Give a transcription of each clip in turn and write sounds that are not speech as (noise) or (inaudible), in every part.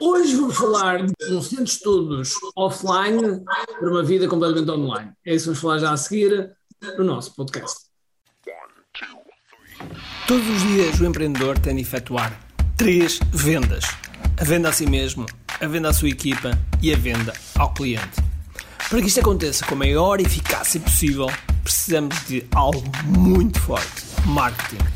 Hoje vamos falar de um centro de estudos offline para uma vida completamente online. É isso que vamos falar já a seguir no nosso podcast. Todos os dias o empreendedor tem de efetuar três vendas: a venda a si mesmo, a venda à sua equipa e a venda ao cliente. Para que isto aconteça com a maior eficácia possível, precisamos de algo muito forte: marketing.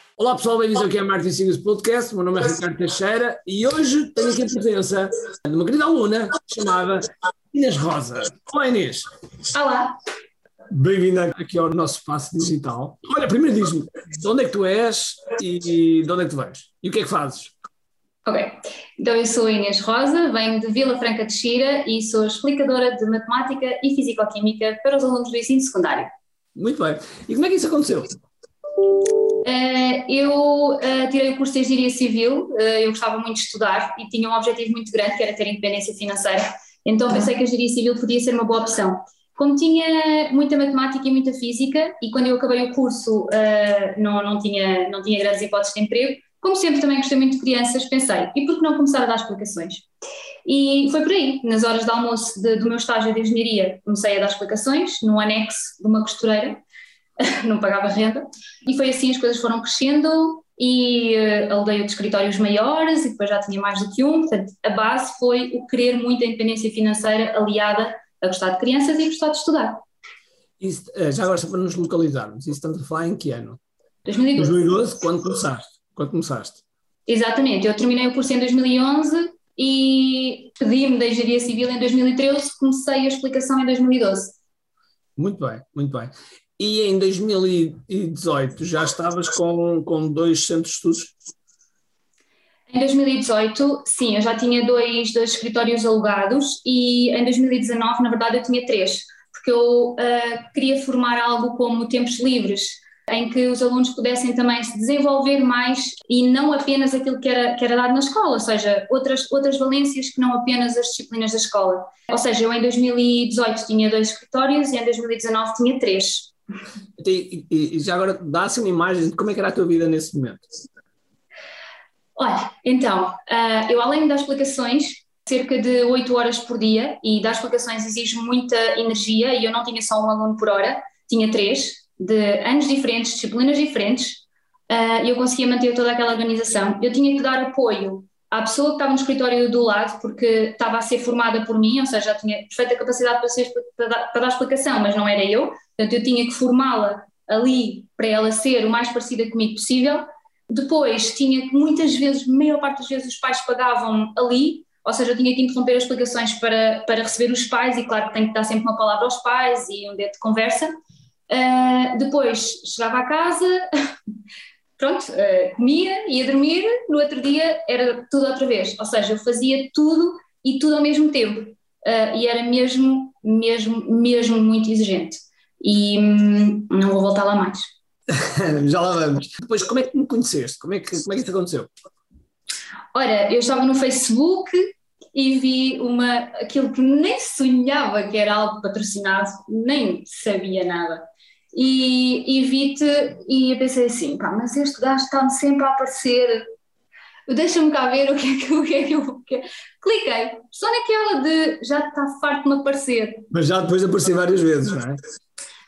Olá pessoal, bem-vindos aqui ao Marketing Secrets Podcast. O meu nome é Ricardo Teixeira e hoje tenho aqui a presença de uma querida aluna chamada Inês Rosa. Olá Inês. Olá. Bem-vinda aqui ao nosso espaço digital. Olha, primeiro diz-me, de onde é que tu és e de onde é que tu vens? E o que é que fazes? Ok, então eu sou Inês Rosa, venho de Vila Franca de Xira e sou explicadora de Matemática e Fisicoquímica para os alunos do ensino secundário. Muito bem. E como é que isso aconteceu? Uh, eu uh, tirei o curso de Engenharia Civil, uh, eu gostava muito de estudar e tinha um objetivo muito grande que era ter independência financeira, então pensei que a Engenharia Civil podia ser uma boa opção. Como tinha muita matemática e muita física, e quando eu acabei o curso não, não, tinha, não tinha grandes hipóteses de emprego, como sempre também gostei muito de crianças, pensei, e por que não começar a dar explicações? E foi por aí, nas horas de almoço de, do meu estágio de engenharia, comecei a dar explicações, num anexo de uma costureira, (laughs) não pagava renda, e foi assim as coisas foram crescendo e uh, aldeia de escritórios maiores e depois já tinha mais do que um, portanto a base foi o querer muito a independência financeira aliada a gostar de crianças e gostar de estudar. Isso, eh, já agora, para nos localizarmos, isso estamos a falar em que ano? 2012. 2012, quando começaste? Quando começaste? Exatamente, eu terminei o curso em 2011 e pedi-me da Engenharia Civil em 2013, comecei a explicação em 2012. Muito bem, muito bem. E em 2018 já estavas com, com dois centros de estudos? Em 2018, sim, eu já tinha dois, dois escritórios alugados e em 2019, na verdade, eu tinha três, porque eu uh, queria formar algo como tempos livres, em que os alunos pudessem também se desenvolver mais e não apenas aquilo que era, que era dado na escola, ou seja, outras, outras valências que não apenas as disciplinas da escola. Ou seja, eu em 2018 tinha dois escritórios e em 2019 tinha três. E, e, e já agora dá-se uma imagem de como é que era a tua vida nesse momento? Olha, então, uh, eu além das explicações, cerca de 8 horas por dia, e das explicações exige muita energia, e eu não tinha só um aluno por hora, tinha três, de anos diferentes, disciplinas diferentes, uh, eu conseguia manter toda aquela organização. Eu tinha que dar apoio à pessoa que estava no escritório do lado, porque estava a ser formada por mim, ou seja, já tinha perfeita capacidade para, ser, para, dar, para dar explicação, mas não era eu, portanto eu tinha que formá-la ali para ela ser o mais parecida comigo possível, depois tinha que muitas vezes, maior parte das vezes, os pais pagavam ali, ou seja, eu tinha que interromper as explicações para, para receber os pais, e claro que tenho que dar sempre uma palavra aos pais e um dedo de conversa. Uh, depois chegava a casa, (laughs) pronto, uh, comia, ia dormir, no outro dia era tudo outra vez, ou seja, eu fazia tudo e tudo ao mesmo tempo, uh, e era mesmo, mesmo, mesmo muito exigente. E hum, não vou voltar lá mais. (laughs) Já lá vamos. Depois, como é que me conheceste? Como é que, como é que isso aconteceu? Ora, eu estava no Facebook e vi uma, aquilo que nem sonhava que era algo patrocinado, nem sabia nada. E, e vi-te e eu pensei assim, pá, mas este gajo está sempre a aparecer, deixa-me cá ver o que é que, o que, é que eu... Que... Cliquei, só naquela de já está farto de me aparecer. Mas já depois de aparecer várias vezes, não é?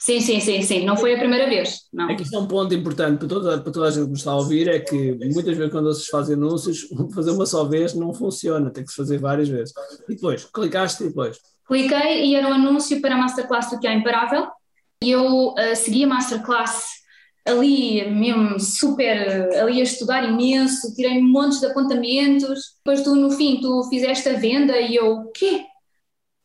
Sim, sim, sim, sim, não foi a primeira vez. Não. É que isso é um ponto importante para toda, para toda a gente que nos está a ouvir, é que muitas vezes quando vocês fazem anúncios, (laughs) fazer uma só vez não funciona, tem que se fazer várias vezes. E depois, clicaste e depois? Cliquei e era um anúncio para a Masterclass do que é Imparável, e eu uh, segui a Masterclass ali mesmo super, ali a estudar imenso, tirei montes de apontamentos, depois tu no fim tu fizeste a venda e eu, o quê?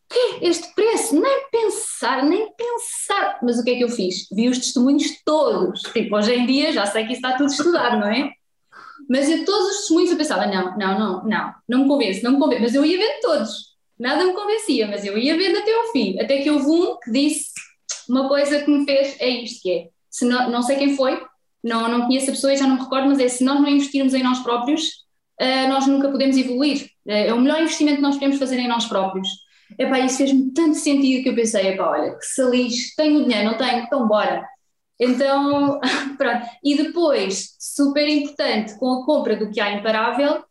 Quê? Este preço? Nem pensar, nem pensar. Mas o que é que eu fiz? Vi os testemunhos todos. Tipo, hoje em dia já sei que isso está tudo estudado, não é? Mas eu todos os testemunhos eu pensava, não, não, não, não, não me convence, não me convence. Mas eu ia vendo todos. nada me convencia, mas eu ia vendo até ao fim, até que houve um que disse uma coisa que me fez, é isto que é, se não, não sei quem foi, não, não conheço a pessoa e já não me recordo, mas é se nós não investirmos em nós próprios, uh, nós nunca podemos evoluir. Uh, é o melhor investimento que nós podemos fazer em nós próprios. Epá, isso fez-me tanto sentido que eu pensei, epá, olha, que salix, tenho dinheiro, não tenho, então bora. Então, (laughs) pronto. E depois, super importante, com a compra do que há imparável,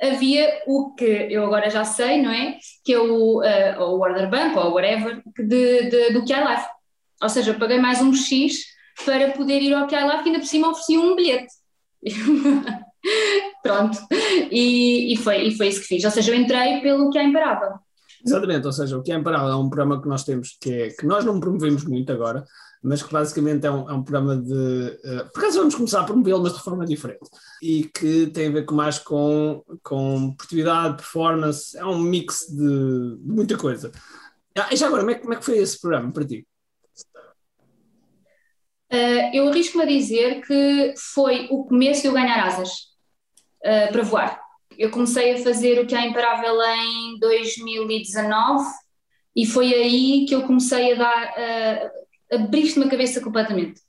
havia o que eu agora já sei, não é? Que é o, uh, o order bank ou whatever de, de, do que há live. Ou seja, eu paguei mais um X para poder ir ao que há live que ainda por cima oferecia um bilhete. (laughs) Pronto. E, e, foi, e foi isso que fiz. Ou seja, eu entrei pelo que há imparável. Exatamente, ou seja, o que é imparável é um programa que nós temos que é que nós não promovemos muito agora, mas que basicamente é um, é um programa de. Uh, por acaso vamos começar a promovê-lo, mas de forma diferente. E que tem a ver com, mais com, com produtividade, performance, é um mix de, de muita coisa. Ah, e já agora, como é, como é que foi esse programa para ti? Uh, eu arrisco-me a dizer que foi o começo de eu ganhar asas uh, para voar. Eu comecei a fazer o que é imparável em 2019 e foi aí que eu comecei a dar, uh, abriste-me a cabeça completamente.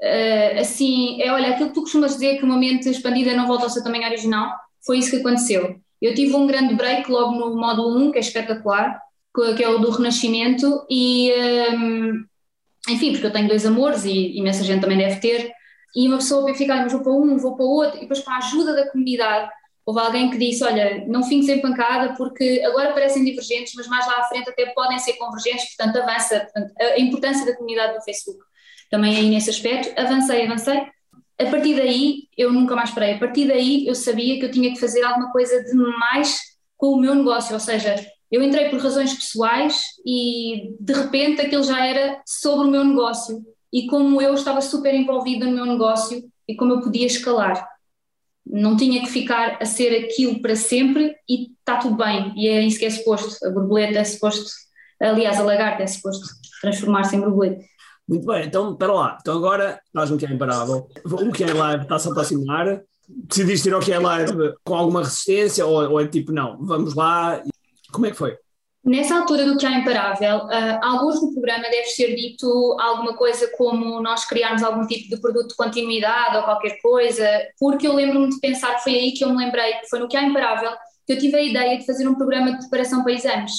Uh, assim, é olha, aquilo que tu costumas dizer que uma mente expandida não volta ao seu tamanho original, foi isso que aconteceu. Eu tive um grande break logo no módulo 1, que é espetacular, que é o do Renascimento, e um, enfim, porque eu tenho dois amores e imensa gente também deve ter, e uma pessoa vai ficar, mas vou para um, vou para outro, e depois com a ajuda da comunidade, houve alguém que disse, olha, não fiques em pancada porque agora parecem divergentes, mas mais lá à frente até podem ser convergentes, portanto avança, portanto, a importância da comunidade do Facebook também aí nesse aspecto, avancei, avancei, a partir daí eu nunca mais parei, a partir daí eu sabia que eu tinha que fazer alguma coisa de mais com o meu negócio, ou seja, eu entrei por razões pessoais e de repente aquilo já era sobre o meu negócio. E como eu estava super envolvida no meu negócio e como eu podia escalar não tinha que ficar a ser aquilo para sempre e está tudo bem, e é isso que é suposto. A borboleta é suposto, aliás, a lagarta é suposto transformar-se em borboleta. Muito bem, então, espera lá. Então agora nós não que é imparável. O que é live está-se a aproximar. Decidiste ir ao que é live com alguma resistência ou, ou é tipo, não, vamos lá. Como é que foi? Nessa altura do que há imparável, uh, alguns no programa deve ser dito alguma coisa como nós criarmos algum tipo de produto de continuidade ou qualquer coisa, porque eu lembro-me de pensar que foi aí que eu me lembrei, que foi no que há imparável, que eu tive a ideia de fazer um programa de preparação para exames.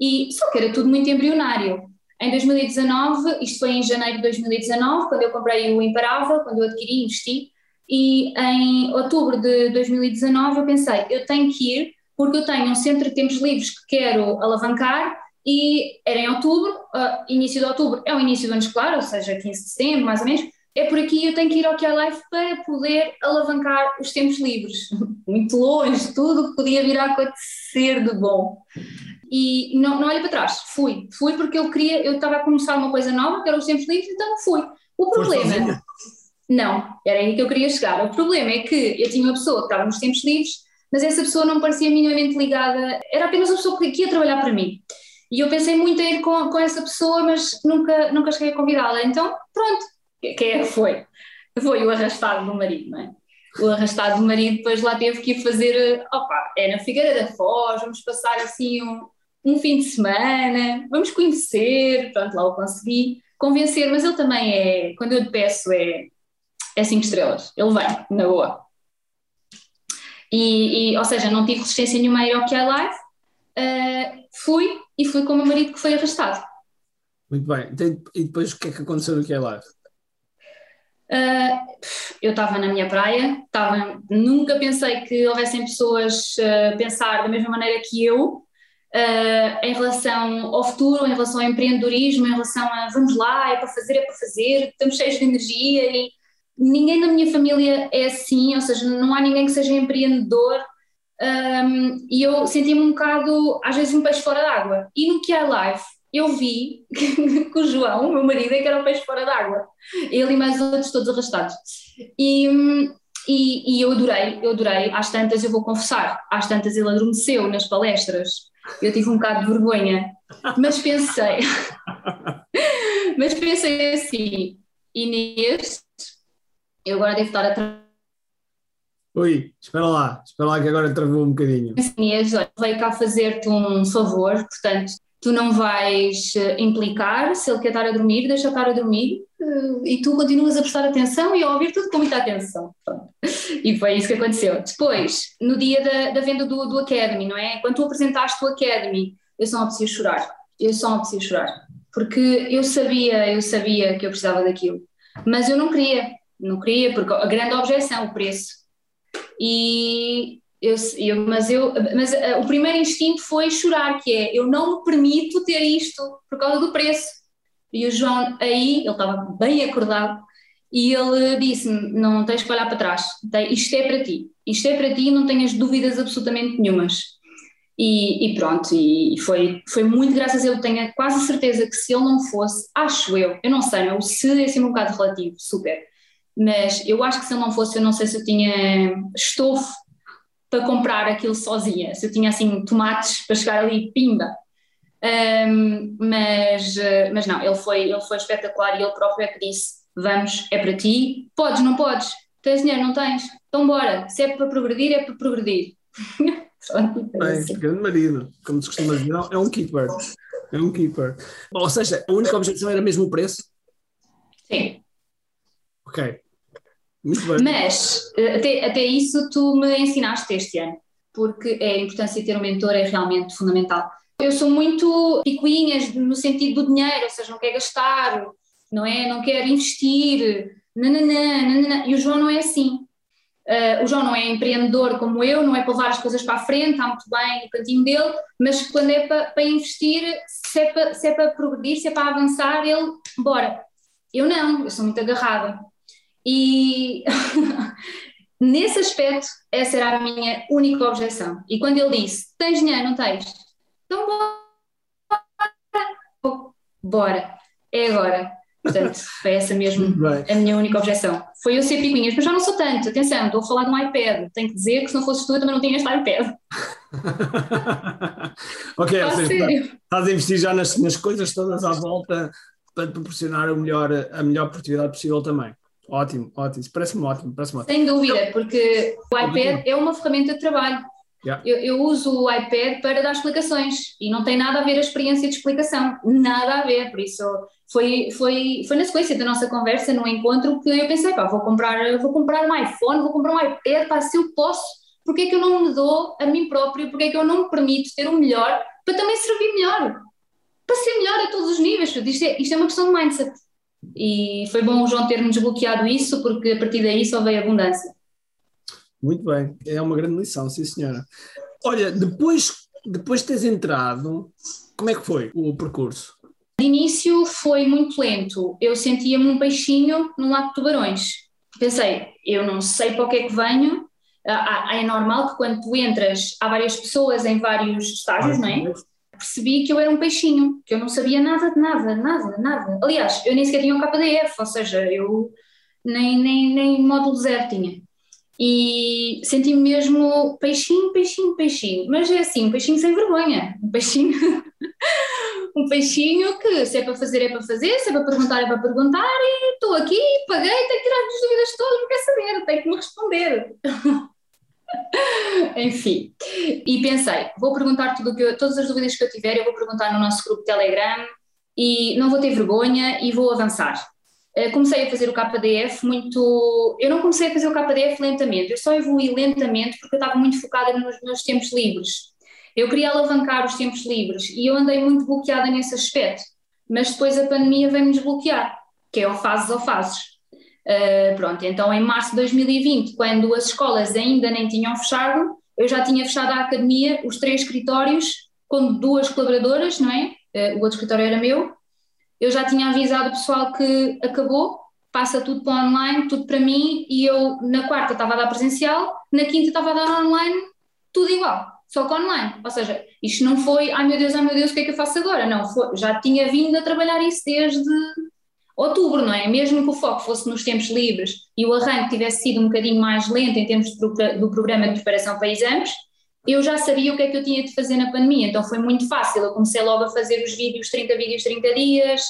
E só que era tudo muito embrionário. Em 2019, isto foi em janeiro de 2019, quando eu comprei o Imparável, quando eu adquiri e investi, e em outubro de 2019 eu pensei, eu tenho que ir porque eu tenho um centro de tempos livres que quero alavancar e era em outubro, uh, início de outubro é o início do ano escolar, ou seja, 15 de setembro, mais ou menos, é por aqui eu tenho que ir ao QI Life para poder alavancar os tempos livres, (laughs) muito longe, tudo que podia vir a acontecer de bom. E não, não olho para trás, fui, fui porque eu queria, eu estava a começar uma coisa nova, que eram os tempos livres, então fui. O problema, não, era aí que eu queria chegar. O problema é que eu tinha uma pessoa que estava nos tempos livres mas essa pessoa não parecia minimamente ligada, era apenas uma pessoa que ia trabalhar para mim. E eu pensei muito em ir com, com essa pessoa, mas nunca, nunca cheguei a convidá-la. Então, pronto, quem é que foi? Foi o arrastado do marido, não é? O arrastado do marido depois lá teve que ir fazer, opa, é na Figueira da Foz, vamos passar assim um, um fim de semana, vamos conhecer, pronto, lá o consegui convencer, mas ele também é, quando eu lhe peço, é, é cinco estrelas, ele vem, na boa. E, e, ou seja, não tive resistência nenhuma a ir ao QI Live, uh, fui e fui com o meu marido que foi arrastado. Muito bem. Então, e depois o que é que aconteceu no QI Live? Uh, eu estava na minha praia, estava, nunca pensei que houvessem pessoas a uh, pensar da mesma maneira que eu uh, em relação ao futuro, em relação ao empreendedorismo, em relação a vamos lá, é para fazer, é para fazer, estamos cheios de energia e ninguém da minha família é assim, ou seja, não há ninguém que seja empreendedor. Um, e eu senti-me um bocado, às vezes, um peixe fora d'água. E no que é live, eu vi (laughs) que o João, o meu marido, é que era o peixe fora d'água. Ele e mais outros todos arrastados. E, e, e, eu adorei, eu adorei. Às tantas, eu vou confessar, às tantas ele adormeceu nas palestras. Eu tive um bocado de vergonha. Mas pensei, (laughs) mas pensei assim, Inês, eu agora devo estar a Oi, espera lá, espera lá que agora travou um bocadinho. Inês, veio cá fazer-te um favor, portanto, tu não vais eh, implicar se ele quer estar a dormir, deixa estar a dormir eh, e tu continuas a prestar atenção e a ouvir tudo com muita atenção. Pronto. E foi isso que aconteceu. Depois, no dia da, da venda do, do Academy, não é? Quando tu apresentaste o Academy, eu só não preciso chorar. Eu só não preciso chorar. Porque eu sabia, eu sabia que eu precisava daquilo. Mas eu não queria, não queria, porque a grande objeção, o preço e eu, eu, mas eu, mas uh, o primeiro instinto foi chorar, que é eu não me permito ter isto por causa do preço. E o João aí, ele estava bem acordado, e ele disse-me: Não tens que olhar para trás, isto é para ti, isto é para ti, não tenhas dúvidas absolutamente nenhumas. E, e, pronto, e foi, foi muito graças a ele, tenho quase certeza que se ele não fosse, acho eu, eu não sei, o se é um bocado relativo, super, mas eu acho que se ele não fosse, eu não sei se eu tinha estofo para comprar aquilo sozinha, se eu tinha assim tomates para chegar ali, pimba. Um, mas, eh, mas não, ele foi, ele foi espetacular e ele próprio é que disse: Vamos, é para ti, podes, não podes, tens dinheiro, não tens, então bora, se é para progredir, é para progredir. (laughs) Bem, grande marido, como se costuma dizer, é um keeper. É um keeper. Ou seja, a única objeção era mesmo o preço? Sim. Ok. Mas eh, até, até isso tu me ensinaste este ano, porque é a importância de ter um mentor é realmente fundamental. Eu sou muito picuinhas no sentido do dinheiro, ou seja, não quer gastar, não é? Não quer investir, nananã, nananã. e o João não é assim. Uh, o João não é empreendedor como eu, não é para levar as coisas para a frente, está muito bem no cantinho dele, mas quando é para, para investir, se é para, se é para progredir, se é para avançar, ele, bora. Eu não, eu sou muito agarrada. E (laughs) nesse aspecto, essa era a minha única objeção. E quando ele disse: Tens dinheiro, não tens? Então bora. Bora. É agora. Portanto, foi essa mesmo a minha única objeção. Foi eu ser picuinhas, mas já não sou tanto. Atenção, estou a falar de um iPad. Tenho que dizer que se não fosses tu, eu também não tinha este iPad. (laughs) ok, ou seja, estás a investir já nas, nas coisas todas à volta para proporcionar o melhor, a melhor produtividade possível também. Ótimo, ótimo. Parece-me ótimo, parece ótimo. Sem dúvida, porque o iPad é uma ferramenta de trabalho. Yeah. Eu, eu, uso o iPad para dar explicações e não tem nada a ver a experiência de explicação, nada a ver, por isso foi, foi, foi na sequência da nossa conversa, no encontro, que eu pensei, pá, vou comprar, vou comprar um iPhone, vou comprar um iPad, pá, se eu posso, porque é que eu não me dou a mim próprio, porque é que eu não me permito ter o melhor para também servir melhor, para ser melhor a todos os níveis, isto é, isto é uma questão de mindset. E foi bom o João ter-nos desbloqueado isso, porque a partir daí só veio abundância. Muito bem, é uma grande lição, sim senhora. Olha, depois, depois de teres entrado, como é que foi o percurso? De início foi muito lento. Eu sentia-me um peixinho no lago de tubarões. Pensei, eu não sei para o que é que venho. Ah, ah, é normal que quando tu entras, há várias pessoas em vários estágios, não é? Percebi que eu era um peixinho, que eu não sabia nada de nada, nada, nada. Aliás, eu nem sequer tinha um KDF, ou seja, eu nem, nem, nem módulo zero tinha. E senti-me mesmo peixinho, peixinho, peixinho. Mas é assim, um peixinho sem vergonha. Um peixinho, (laughs) um peixinho que se é para fazer é para fazer, se é para perguntar é para perguntar e estou aqui, paguei, tenho que tirar as dúvidas todas, não quer saber, tenho que me responder. (laughs) (laughs) Enfim, e pensei, vou perguntar tudo que eu, todas as dúvidas que eu tiver, eu vou perguntar no nosso grupo Telegram e não vou ter vergonha e vou avançar. Eh, comecei a fazer o KDF muito. Eu não comecei a fazer o KDF lentamente, eu só evolui lentamente porque eu estava muito focada nos meus tempos livres. Eu queria alavancar os tempos livres e eu andei muito bloqueada nesse aspecto, mas depois a pandemia veio-me desbloquear, que é ou fases ou fases. Uh, pronto, então em março de 2020, quando as escolas ainda nem tinham fechado, eu já tinha fechado a academia, os três escritórios, com duas colaboradoras, não é? Uh, o outro escritório era meu. Eu já tinha avisado o pessoal que acabou, passa tudo para online, tudo para mim, e eu na quarta estava a dar presencial, na quinta estava a dar online, tudo igual, só que online. Ou seja, isto não foi, ai meu Deus, ai meu Deus, o que é que eu faço agora? Não, foi, já tinha vindo a trabalhar isso desde outubro, não é? Mesmo que o foco fosse nos tempos livres e o arranque tivesse sido um bocadinho mais lento em termos do programa de preparação para exames, eu já sabia o que é que eu tinha de fazer na pandemia, então foi muito fácil. Eu comecei logo a fazer os vídeos, 30 vídeos, 30 dias,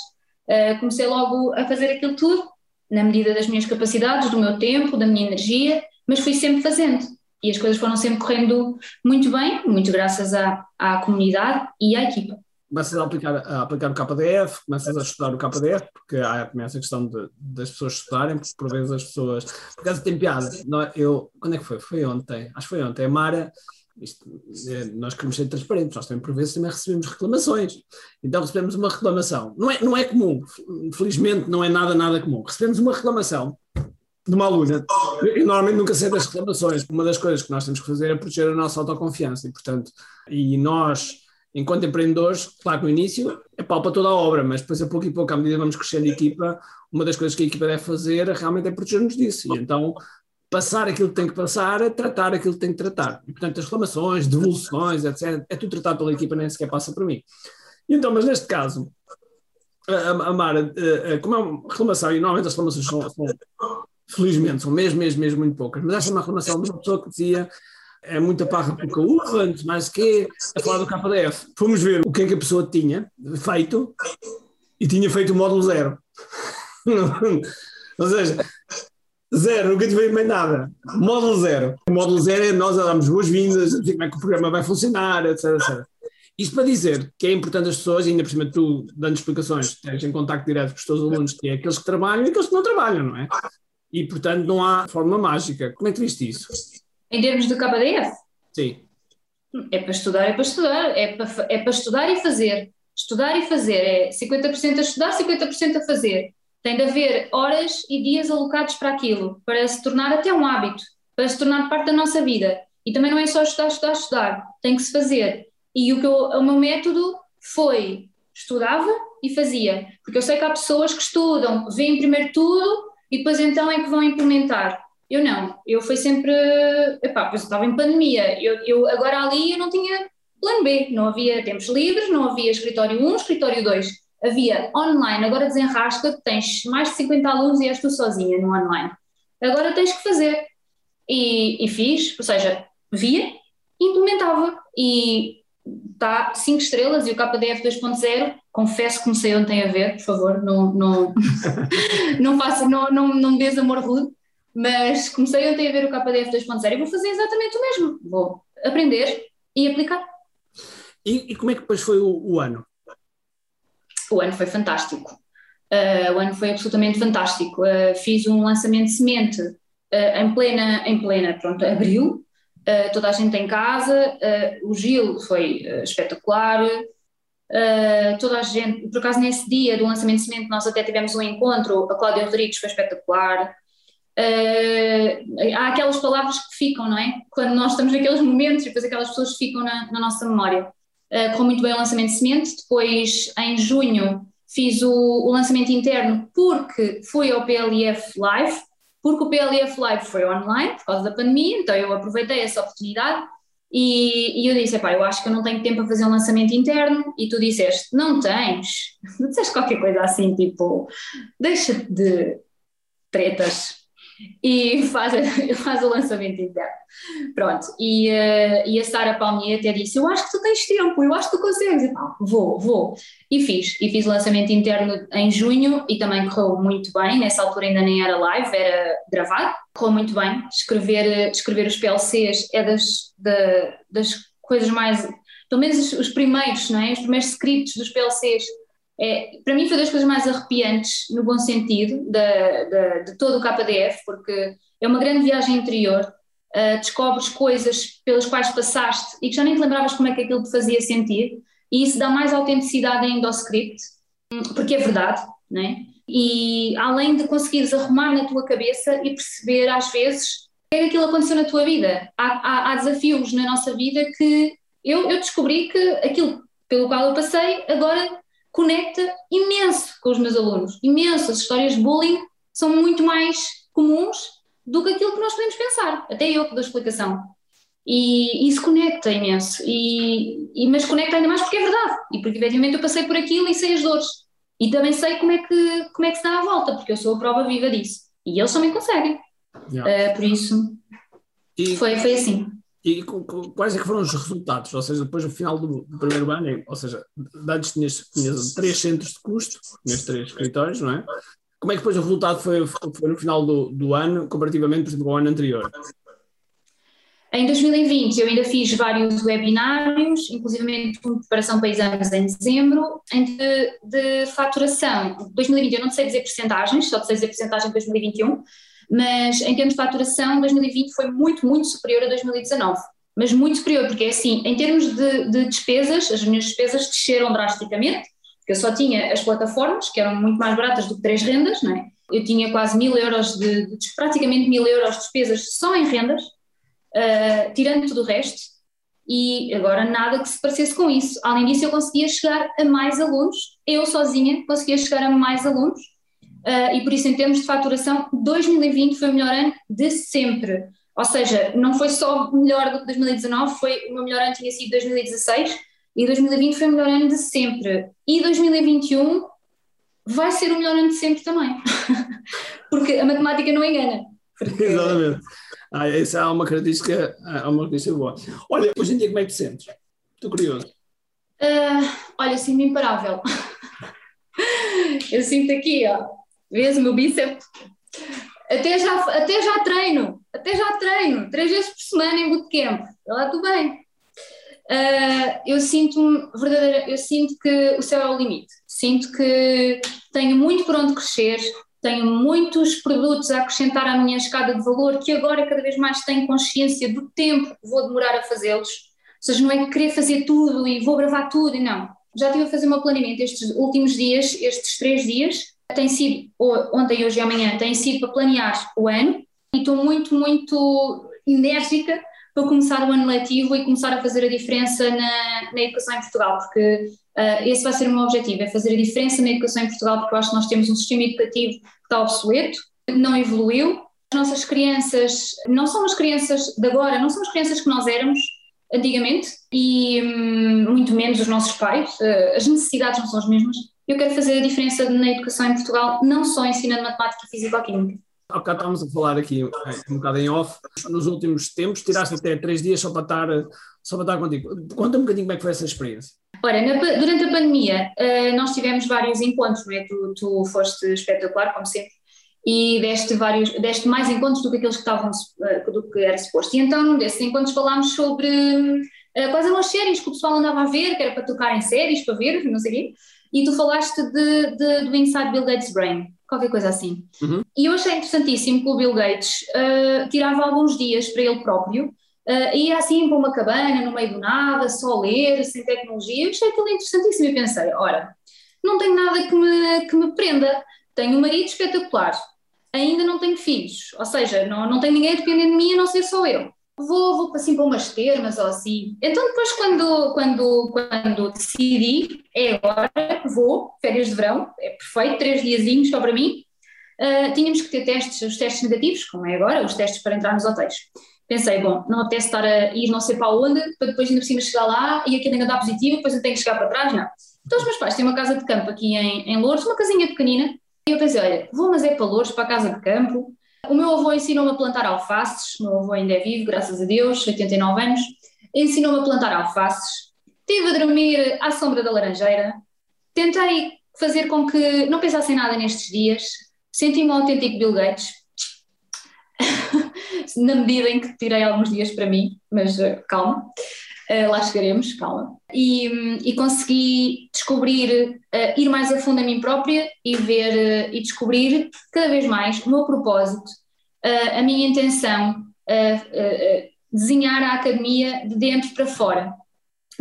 uh, comecei logo a fazer aquilo tudo, na medida das minhas capacidades, do meu tempo, da minha energia, mas fui sempre fazendo. E as coisas foram sempre correndo muito bem, muito graças à, à comunidade e à equipa começas a aplicar, a aplicar o KDF, começas a estudar o KDF, porque há também essa questão de, das pessoas estudarem, porque por vezes as pessoas. Por acaso tem piada. Não, eu, quando é que foi? Foi ontem. Acho que foi ontem. A Mara. Isto, é, nós queremos ser transparentes, nós também por vezes também recebemos reclamações. Então recebemos uma reclamação. Não é, não é comum, infelizmente não é nada, nada comum. Recebemos uma reclamação de uma aluna. Eu normalmente nunca sei das reclamações. Uma das coisas que nós temos que fazer é proteger a nossa autoconfiança e, portanto, e nós enquanto empreendedores, claro que no início é pau para toda a obra, mas depois a pouco e pouco, à medida que vamos crescendo a equipa, uma das coisas que a equipa deve fazer realmente é proteger-nos disso. E então passar aquilo que tem que passar, tratar aquilo que tem que tratar. E, portanto, as reclamações, devoluções, etc., é tudo tratado pela equipa, nem sequer passa por mim. E então, mas neste caso, a, a Mara, como é uma reclamação, e normalmente as reclamações são, são felizmente, são mesmo, mesmo, mesmo muito poucas, mas esta é uma reclamação de uma pessoa que dizia é muita parra com uva, antes mais que a falar do KDF. Fomos ver o que é que a pessoa tinha feito e tinha feito o módulo zero. (laughs) Ou seja, zero, nunca tive bem nada. Módulo zero. O módulo zero é nós damos boas-vindas, como é que o programa vai funcionar, etc, etc. Isto para dizer que é importante as pessoas, ainda por cima tu dando explicações, tens em contacto direto com os teus alunos, que é aqueles que trabalham e aqueles que não trabalham, não é? E portanto não há forma mágica. Como é que viste isso? Em termos de KDF? Sim. É para estudar, é para estudar, é para, é para estudar e fazer. Estudar e fazer, é 50% a estudar, 50% a fazer. Tem de haver horas e dias alocados para aquilo, para se tornar até um hábito, para se tornar parte da nossa vida. E também não é só estudar, estudar, estudar, tem que se fazer. E o, que eu, o meu método foi estudava e fazia, porque eu sei que há pessoas que estudam, veem primeiro tudo e depois então é que vão implementar. Eu não, eu fui sempre, epá, pois eu estava em pandemia, eu, eu agora ali eu não tinha plano B, não havia tempos livres, não havia escritório 1, escritório 2, havia online, agora desenrasca, tens mais de 50 alunos e és tu sozinha no online. Agora tens que fazer. E, e fiz, ou seja, via, implementava. E está 5 estrelas e o KDF 2.0, confesso que comecei ontem a ver, por favor, não, não, (laughs) não faça, não, não, não me des amor rude, mas comecei ontem a ver o KDF 2.0 e vou fazer exatamente o mesmo. Vou aprender e aplicar. E, e como é que depois foi o, o ano? O ano foi fantástico. Uh, o ano foi absolutamente fantástico. Uh, fiz um lançamento de semente uh, em plena, em plena, pronto, abril. toda a gente em casa. o Gil foi espetacular. toda a gente, por acaso nesse dia do lançamento de semente nós até tivemos um encontro, a Cláudia Rodrigues foi espetacular, uh, há aquelas palavras que ficam, não é? Quando nós estamos naqueles momentos e depois aquelas pessoas ficam na, na nossa memória. Uh, correu muito bem o lançamento de semente, depois em junho fiz o, o, lançamento interno porque fui ao PLF Live, porque o PLF Live foi online por causa da pandemia, então eu aproveitei essa oportunidade e, e eu disse, eu acho que eu não tenho tempo para fazer um lançamento interno e tu disseste, não tens, (laughs) disseste qualquer coisa assim, tipo, deixa de tretas, e (laughs) faz, faz o lançamento interno. Pronto, e, uh, e a Sara Palmier até disse: Eu acho que tu tens tempo, eu acho que tu consegues. E, vou, vou. E fiz, e fiz o lançamento interno em junho e também correu muito bem. Nessa altura ainda nem era live, era gravado, correu muito bem. Escrever, escrever os PLCs é das, da, das coisas mais, pelo menos os, os primeiros, não é? Os primeiros scripts dos PLCs é, para mim foi das coisas mais arrepiantes, no bom sentido, da, da, de todo o KDF, porque é uma grande viagem interior, uh, descobres coisas pelas quais passaste e que já nem te lembravas como é que aquilo te fazia sentir, e isso dá mais autenticidade ainda ao script, porque é verdade, não é? E além de conseguires arrumar na tua cabeça e perceber às vezes o que é que aquilo aconteceu na tua vida. Há, há, há desafios na nossa vida que eu, eu descobri que aquilo pelo qual eu passei agora conecta imenso com os meus alunos, imenso. As histórias de bullying são muito mais comuns do que aquilo que nós podemos pensar, até eu que dou explicação. E isso conecta imenso, e, e, mas conecta ainda mais porque é verdade, e porque efetivamente eu passei por aquilo e sei as dores. E também sei como é que, como é que se dá a volta, porque eu sou a prova viva disso. E eles também conseguem. Yeah. Uh, por isso, e, foi, foi assim. E quais é que foram os resultados? Ou seja, depois no final do, primeiro ano, ou seja, antes tinhas, tinhas três centros de custo, tinhas três escritórios, não é? Como é que depois o resultado foi, foi no final do, do ano, comparativamente, por exemplo, ao ano anterior? Em 2020 eu ainda fiz vários webinários, inclusive com preparação para exames em dezembro, em de, de faturação. 2020 eu não sei dizer percentagens, só sei dizer percentagem de 2021, mas em termos de faturação 2020 foi muito, muito superior a 2019. Mas muito superior, porque é assim, em termos de, de despesas, as minhas despesas desceram drasticamente, porque eu só tinha as plataformas, que eram muito mais baratas do que três rendas, não é? Eu tinha quase mil euros de, de praticamente mil euros de despesas só em rendas, uh, tirando tudo o resto, e agora nada que se parecesse com isso. Além disso, eu conseguia chegar a mais alunos, eu sozinha conseguia chegar a mais alunos, e por isso, em termos de faturação, 2020 foi o melhor ano de sempre. Ou seja, não foi só melhor do que 2019, foi o meu melhor ano tinha sido 2016 e 2020 foi o melhor ano de sempre. E 2021 vai ser o melhor ano de sempre também. (laughs) Porque a matemática não engana. Porque... Exatamente. Ah, essa é uma característica, é uma característica boa. Olha, hoje em dia como é que te sentes? Estou curioso. Uh, olha, sinto-me imparável. (laughs) Eu sinto aqui, ó, vês o meu bíceps? Até já, até já treino, até já treino, três vezes por semana em bootcamp. Lá tudo bem. Uh, eu sinto verdadeira, eu sinto que o céu é o limite. Sinto que tenho muito por onde crescer, tenho muitos produtos a acrescentar à minha escada de valor que agora cada vez mais tenho consciência do tempo que vou demorar a fazê-los. Ou seja, não é querer fazer tudo e vou gravar tudo, e não. Já estive a fazer o meu planeamento estes últimos dias, estes três dias, tem sido, ontem, hoje e amanhã, tem sido para planear o ano e estou muito, muito enérgica para começar o ano letivo e começar a fazer a diferença na, na educação em Portugal, porque Uh, esse vai ser o meu objetivo, é fazer a diferença na educação em Portugal, porque eu acho que nós temos um sistema educativo que está obsoleto, não evoluiu. As nossas crianças não são as crianças de agora, não são as crianças que nós éramos antigamente, e hum, muito menos os nossos pais. Uh, as necessidades não são as mesmas. Eu quero fazer a diferença na educação em Portugal, não só ensinando matemática, física ou química. Há bocado estávamos a falar aqui um bocado em off, nos últimos tempos tiraste até três dias só para estar, só para estar contigo. Conta um bocadinho como é que foi essa experiência. Ora, na, durante a pandemia uh, nós tivemos vários encontros, não é? Tu, tu foste espetacular, como sempre, e deste, vários, deste mais encontros do que aqueles que estavam, uh, do que era suposto. E então, num desses encontros falámos sobre uh, quais eram as séries que o pessoal andava a ver, que era para tocar em séries, para ver, não sei o quê, e tu falaste de, de, do Inside Bill Gates Brain, qualquer coisa assim. Uhum. E eu achei interessantíssimo que o Bill Gates tirava alguns dias para ele próprio uh, ia assim para uma cabana, no meio do nada, só ler, sem tecnologia. Eu achei aquilo interessantíssimo e pensei: ora, não tenho nada que me, que me prenda. Tenho um marido espetacular, ainda não tenho filhos, ou seja, não, não tenho ninguém dependendo de mim a não ser só eu. Vou, vou assim para umas termas ou assim. Então, depois, quando, quando, quando decidi, é agora, vou, férias de verão, é perfeito, três diazinhos só para mim. Uh, tínhamos que ter testes, os testes negativos, como é agora, os testes para entrar nos hotéis pensei, bom, não apetece estar a ir não sei para onde, para depois ainda por cima chegar lá e aquilo ainda dá positivo, depois eu tenho que chegar para trás, não. Então os meus pais têm uma casa de campo aqui em, em Lourdes, uma casinha pequenina, e eu pensei, olha, vou mas é para Lourdes, para a casa de campo. O meu avô ensinou-me a plantar alfaces, o meu avô ainda é vivo, graças a Deus, 89 anos, ensinou-me a plantar alfaces, estive a dormir à sombra da laranjeira, tentei fazer com que não pensassem nada nestes dias, senti-me um autêntico Bill Gates, (laughs) na medida em que tirei alguns dias para mim, mas uh, calma, uh, lá chegaremos, calma. E, e consegui descobrir, uh, ir mais a fundo a mim própria e ver e descobrir cada vez mais o meu propósito, a minha intenção, desenhar a academia de dentro para fora,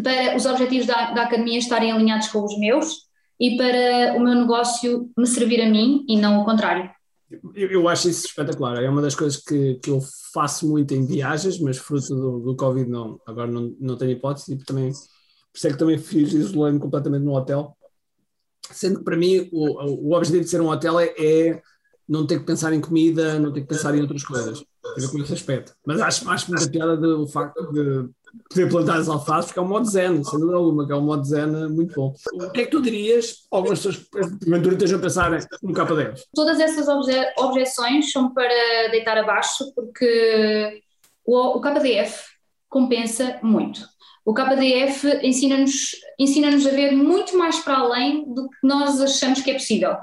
para os objetivos da, da academia estarem alinhados com os meus e para o meu negócio me servir a mim e não o contrário. Eu, eu, acho isso espetacular. É uma das coisas que, que eu faço muito em viagens, mas fruto do, do Covid não, agora não, não tenho hipótese. E também, por isso é que também fiz isolei-me completamente no hotel. Sendo que para mim o, o objetivo de ser um hotel é, é não ter que pensar em comida, não ter que pensar em outras coisas. Tem com esse aspecto. Mas acho, muita piada do facto de poder plantar as alfaces, porque é um modo zen, sem dúvida alguma, que é um modo zen muito bom. O que é que tu dirias algumas pessoas que porventura estejam a pensar no K10? Todas essas obje objeções são para deitar abaixo, porque o, o KDF compensa muito. O KDF ensina-nos ensina, a ver muito mais para além do que nós achamos que é possível. Ou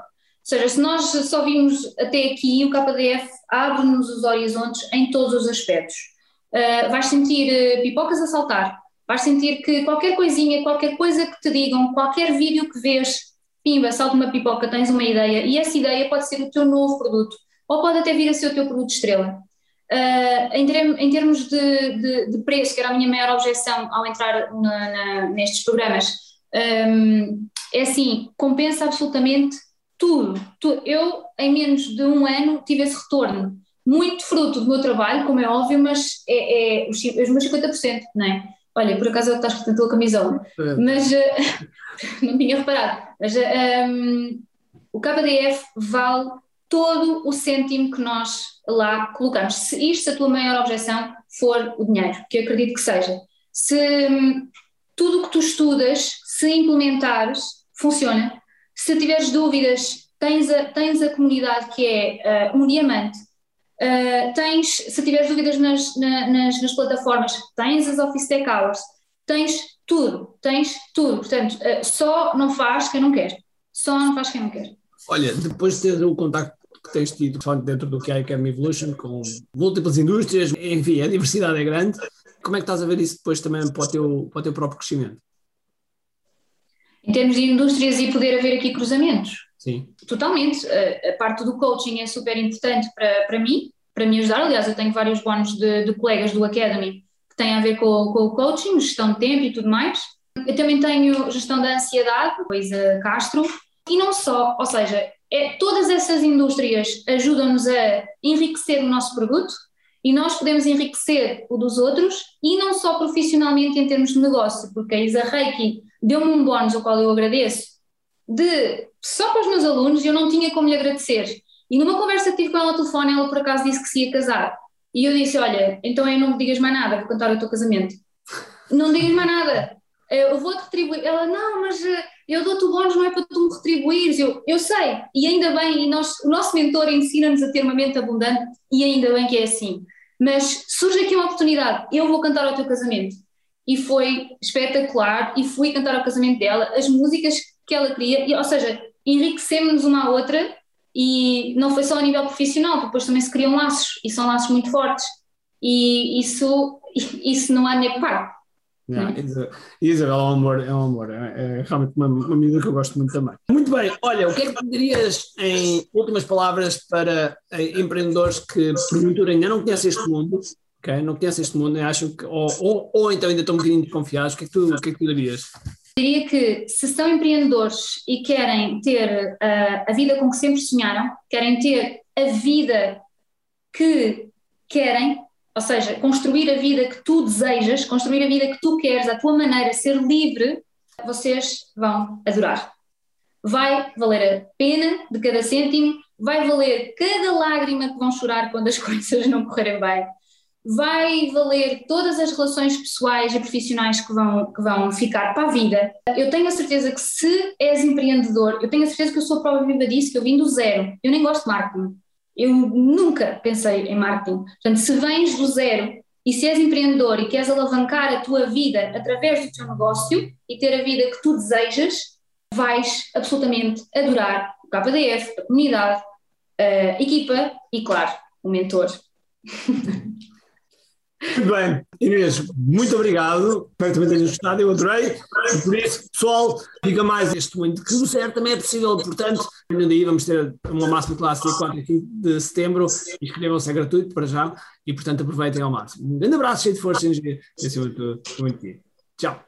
seja, se nós só vimos até aqui, o KDF abre-nos os horizontes em todos os aspectos uh, vais sentir uh, pipocas a saltar, vais sentir que qualquer coisinha, qualquer coisa que te digam, qualquer vídeo que vês, pimba, salta uma pipoca, tens uma ideia, e essa ideia pode ser o teu novo produto, ou pode até vir a ser o teu produto estrela. Uh, em, term, em, termos de, de, de, preço, que era a minha maior objeção ao entrar na, na, nestes programas, um, é assim, compensa absolutamente tudo, tudo. Eu, em menos de um ano, tive esse retorno. Muito fruto do meu trabalho, como é óbvio, mas é, é os, os meus 50%, não é? Olha, por acaso é o que está escrito na tua camisola. É. Mas uh, (laughs) não tinha reparado. Mas uh, um, o KDF vale todo o cêntimo que nós lá colocamos. Se isto, a tua maior objeção for o dinheiro, que eu acredito que seja. Se um, tudo o que tu estudas, se implementares, funciona. Se tiveres dúvidas, tens a, tens a comunidade que é uh, um diamante. Uh, tens, se tiveres dúvidas nas, na, nas, nas, plataformas, tens as Office Tech Hours, tens tudo, tens tudo. Portanto, uh, só não faz quem não quer. Só não faz quem não quer. Olha, depois de ter o contacto que tens tido dentro do que é a Academy Evolution, com múltiplas indústrias, enfim, a diversidade é grande. Como é que estás a ver isso depois também para o teu, para o teu próprio crescimento? Em termos de indústrias e poder haver aqui cruzamentos? Sim. Totalmente. A, a parte do coaching é super importante para, para mim, para me ajudar. Aliás, eu tenho vários bónus de, de colegas do Academy que têm a ver com, com o coaching, gestão de tempo e tudo mais. Eu também tenho gestão da ansiedade, coisa Castro, e não só, ou seja, é, todas essas indústrias ajudam-nos a enriquecer o nosso produto e nós podemos enriquecer o dos outros e não só profissionalmente em termos de negócio, porque a Isa Reiki deu-me um bónus ao qual eu agradeço, de só para os meus alunos eu não tinha como lhe agradecer. E numa conversa que tive com ela ao telefone, ela por acaso disse que se ia casar. E eu disse: Olha, então aí não me digas mais nada, vou cantar o teu casamento. Não digas mais nada, eu vou-te retribuir. Ela: Não, mas eh, eu dou-te o bónus, não é para tu me retribuires. Eu, eu sei, e ainda bem, e nós, o nosso mentor ensina-nos a ter uma mente abundante, e ainda bem que é assim. Mas surge aqui uma oportunidade, eu vou cantar ao teu casamento. E foi espetacular, e fui cantar ao casamento dela, as músicas que ela queria, e, ou seja, enriquecemos uma à outra, e não foi só a nível profissional, depois também se criam laços, e são laços muito fortes. E isso, (laughs) isso não há nem par. Yeah, Isabel é um amor, é um amor, é, é realmente uma, uma medida que eu gosto muito também. Muito bem, olha, o que é que dirias em últimas palavras para eh, empreendedores que porventura ainda não conhecem este mundo, okay? não conhecem este mundo e acham que, ou, ou, ou, então ainda estão um bocadinho desconfiados, o que é que tu, o que é que tu dirias? Diria que se são empreendedores e querem ter uh, a vida com que sempre sonharam, querem ter a vida que querem, ou seja, construir a vida que tu desejas, construir a vida que tu queres, à tua maneira, ser livre, vocês vão adorar. Vai valer a pena de cada cêntimo, vai valer cada lágrima que vão chorar quando as (laughs) coisas não correrem bem, vai valer todas as relações pessoais e profissionais que vão, que vão ficar para a vida. Eu tenho a certeza que se és empreendedor, eu tenho a certeza que eu sou prova viva disso, que eu vim do zero. Eu nem gosto de marketing. Eu nunca pensei em marketing. Portanto, se vens do zero e se és empreendedor e queres alavancar a tua vida através do teu negócio e ter a vida que tu desejas, vais absolutamente adorar o KDF, a comunidade, a equipa e, claro, o mentor. (laughs) Muito bem, Inês, muito obrigado. Espero que também gostado, eu adorei. Por isso, pessoal, fica mais este momento que o certo também é possível. Portanto, no dia vamos ter uma máxima classe dia 4 e 5 de setembro. Inscrevam-se, é gratuito para já e, portanto, aproveitem ao máximo. Um grande abraço, cheio de força e energia. É muito, muito Tchau.